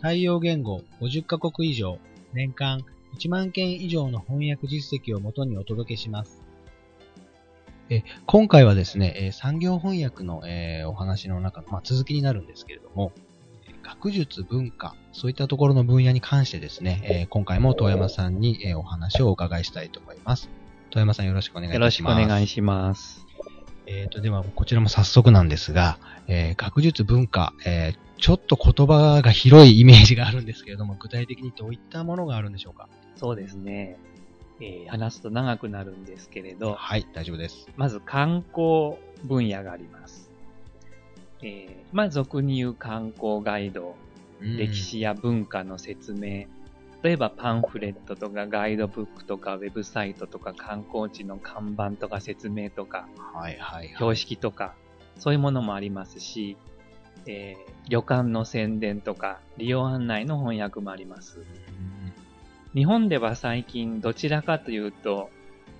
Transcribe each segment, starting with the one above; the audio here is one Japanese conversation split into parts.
対応言語50カ国以上、年間1万件以上の翻訳実績をもとにお届けします。え今回はですね、え産業翻訳の、えお話の中の、まあ、続きになるんですけれども、学術、文化、そういったところの分野に関してですね、え今回も遠山さんに、えお話をお伺いしたいと思います。遠山さんよろしくお願いします。よろしくお願いします。えっ、ー、と、では、こちらも早速なんですが、えー、学術文化、えー、ちょっと言葉が広いイメージがあるんですけれども、具体的にどういったものがあるんでしょうか？そうですね。えー、話すと長くなるんですけれど、はい、大丈夫です。まず観光分野があります。えー、まあ、俗に言う観光ガイド、歴史や文化の説明、例えばパンフレットとかガイドブックとかウェブサイトとか観光地の看板とか説明とか、はいはい、標識とか、そういうものもありますし、えー、旅館の宣伝とか利用案内の翻訳もあります。日本では最近どちらかというと、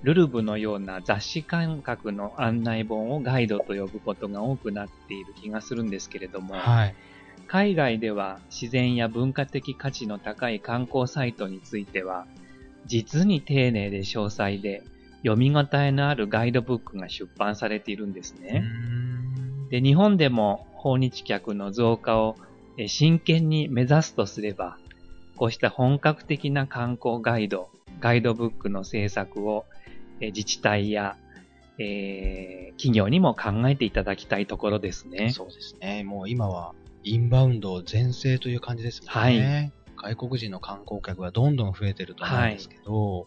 ルルブのような雑誌感覚の案内本をガイドと呼ぶことが多くなっている気がするんですけれども、はい、海外では自然や文化的価値の高い観光サイトについては、実に丁寧で詳細で読み応えのあるガイドブックが出版されているんですね。で、日本でも訪日客の増加を真剣に目指すとすれば、こうした本格的な観光ガイド、ガイドブックの制作を自治体や、えー、企業にも考えていただきたいところですね。そうですね。もう今はインバウンド全盛という感じですね。はい。外国人の観光客がどんどん増えてると思うんですけど、はい、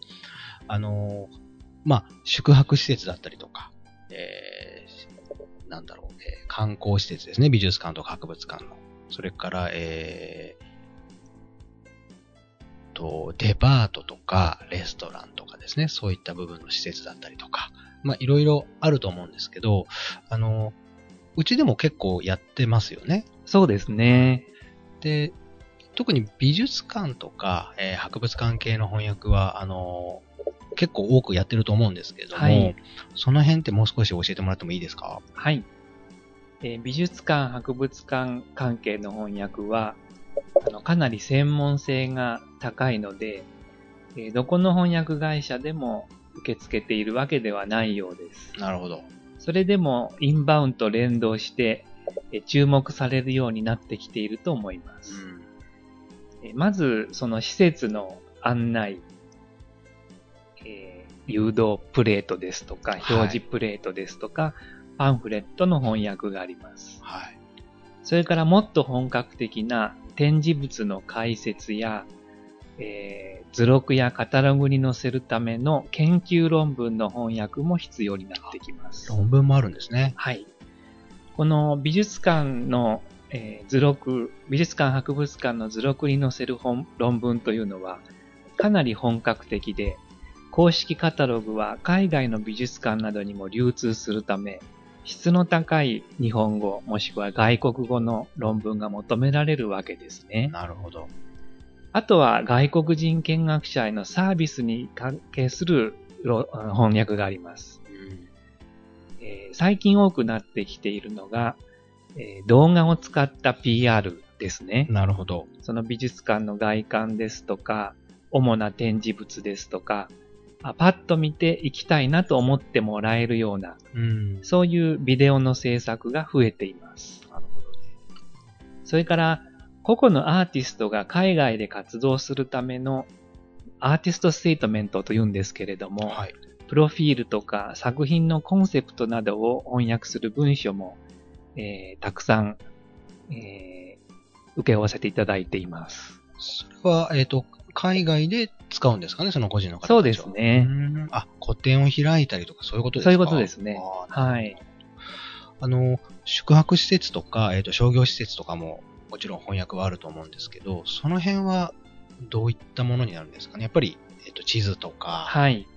あの、まあ、宿泊施設だったりとか、えー、なんだろう、えー、観光施設ですね。美術館とか博物館の。それから、えー、と、デパートとか、レストランとかですね。そういった部分の施設だったりとか、まあ、いろいろあると思うんですけど、あの、うちでも結構やってますよね。そうですね。で、特に美術館とか、えー、博物館系の翻訳は、あのー、結構多くやってると思うんですけども、はい、その辺ってもう少し教えてもらってもいいですか？はい。えー、美術館、博物館関係の翻訳は、あのかなり専門性が高いので、えどこの翻訳会社でも受け付けているわけではないようです。なるほど。それでもインバウンド連動して注目されるようになってきていると思います。うん、まず、その施設の案内、えー、誘導プレートですとか、表示プレートですとか、はい、パンフレットの翻訳があります。はい、それからもっと本格的な展示物の解説や、えー、図録やカタログに載せるための研究論文の翻訳も必要になってきます。論文もあるんですね。はい。この美術館の、えー、図録、美術館博物館の図録に載せる本論文というのはかなり本格的で、公式カタログは海外の美術館などにも流通するため、質の高い日本語もしくは外国語の論文が求められるわけですね。なるほど。あとは外国人見学者へのサービスに関係する翻訳があります。えー、最近多くなってきているのが、えー、動画を使った PR ですね。なるほど。その美術館の外観ですとか、主な展示物ですとか、あパッと見ていきたいなと思ってもらえるような、うん、そういうビデオの制作が増えています。なるほどね。それから、個々のアーティストが海外で活動するためのアーティストステートメントというんですけれども、はい、プロフィールとか作品のコンセプトなどを翻訳する文書も、えー、たくさん、えー、受け負わせていただいています。それは、えっ、ー、と、海外で使うんですかね、その個人の方そうですね。あ、個展を開いたりとかそういうことですか？そういうことですね。はい。あの、宿泊施設とか、えっ、ー、と、商業施設とかも、もちろん翻訳はあると思うんですけど、その辺はどういったものになるんですかね？やっぱり、えっ、と、地図とか、はい。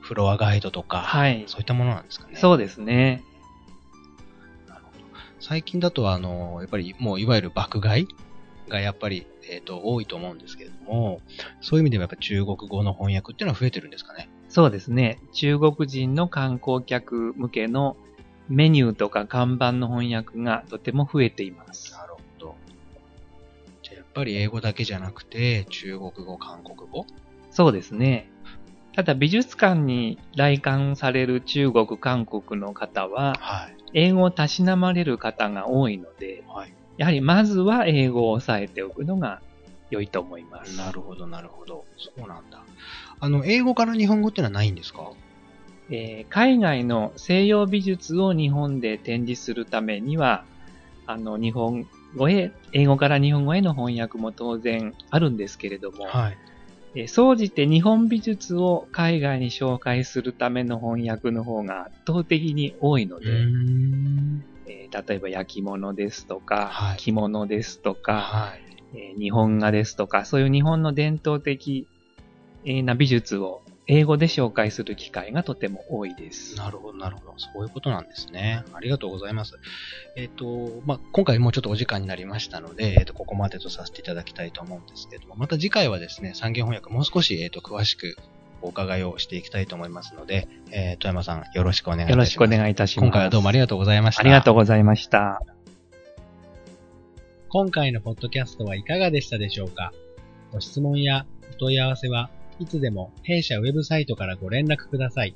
フロアガイドとか、はいそういったものなんですかね？そうですね。なるほど。最近だと、あの、やっぱりもういわゆる爆買いがやっぱり、えっ、と、多いと思うんですけれども、そういう意味ではやっぱ中国語の翻訳っていうのは増えてるんですかね？そうですね。中国人の観光客向けのメニューとか看板の翻訳がとても増えています。なるぱり英語だけじゃなくて、中国語、韓国語？そうですね。ただ美術館に来館される中国、韓国の方は、はい。英語をたしなまれる方が多いので、はい。やはりまずは英語を押さえておくのが良いと思います。なるほど、なるほど。そうなんだ。あの、英語から日本語ってのはないんですか？えー海外の西洋美術を日本で展示するためには、あの、日本語へ、英語から日本語への翻訳も当然あるんですけれども、はい。えー総じて日本美術を海外に紹介するための翻訳の方が圧倒的に多いので。えー例えば焼き物ですとか、はい着物ですとか、はい。えー日本画ですとか、そういう日本の伝統的えーな美術を英語で紹介する機会がとても多いです。なるほど、なるほど。そういうことなんですね。ありがとうございます。えっ、と、まあ、今回もうちょっとお時間になりましたので、えっ、と、ここまでとさせていただきたいと思うんですけども、また次回はですね、三元翻訳もう少し、えっ、と、詳しくお伺いをしていきたいと思いますので、えー、富山さん、よろしくお願いいたします。よろしくお願いいたします。今回はどうもありがとうございました。ありがとうございました。今回のポッドキャストはいかがでしたでしょうか？ご質問やお問い合わせはいつでも弊社ウェブサイトからご連絡ください。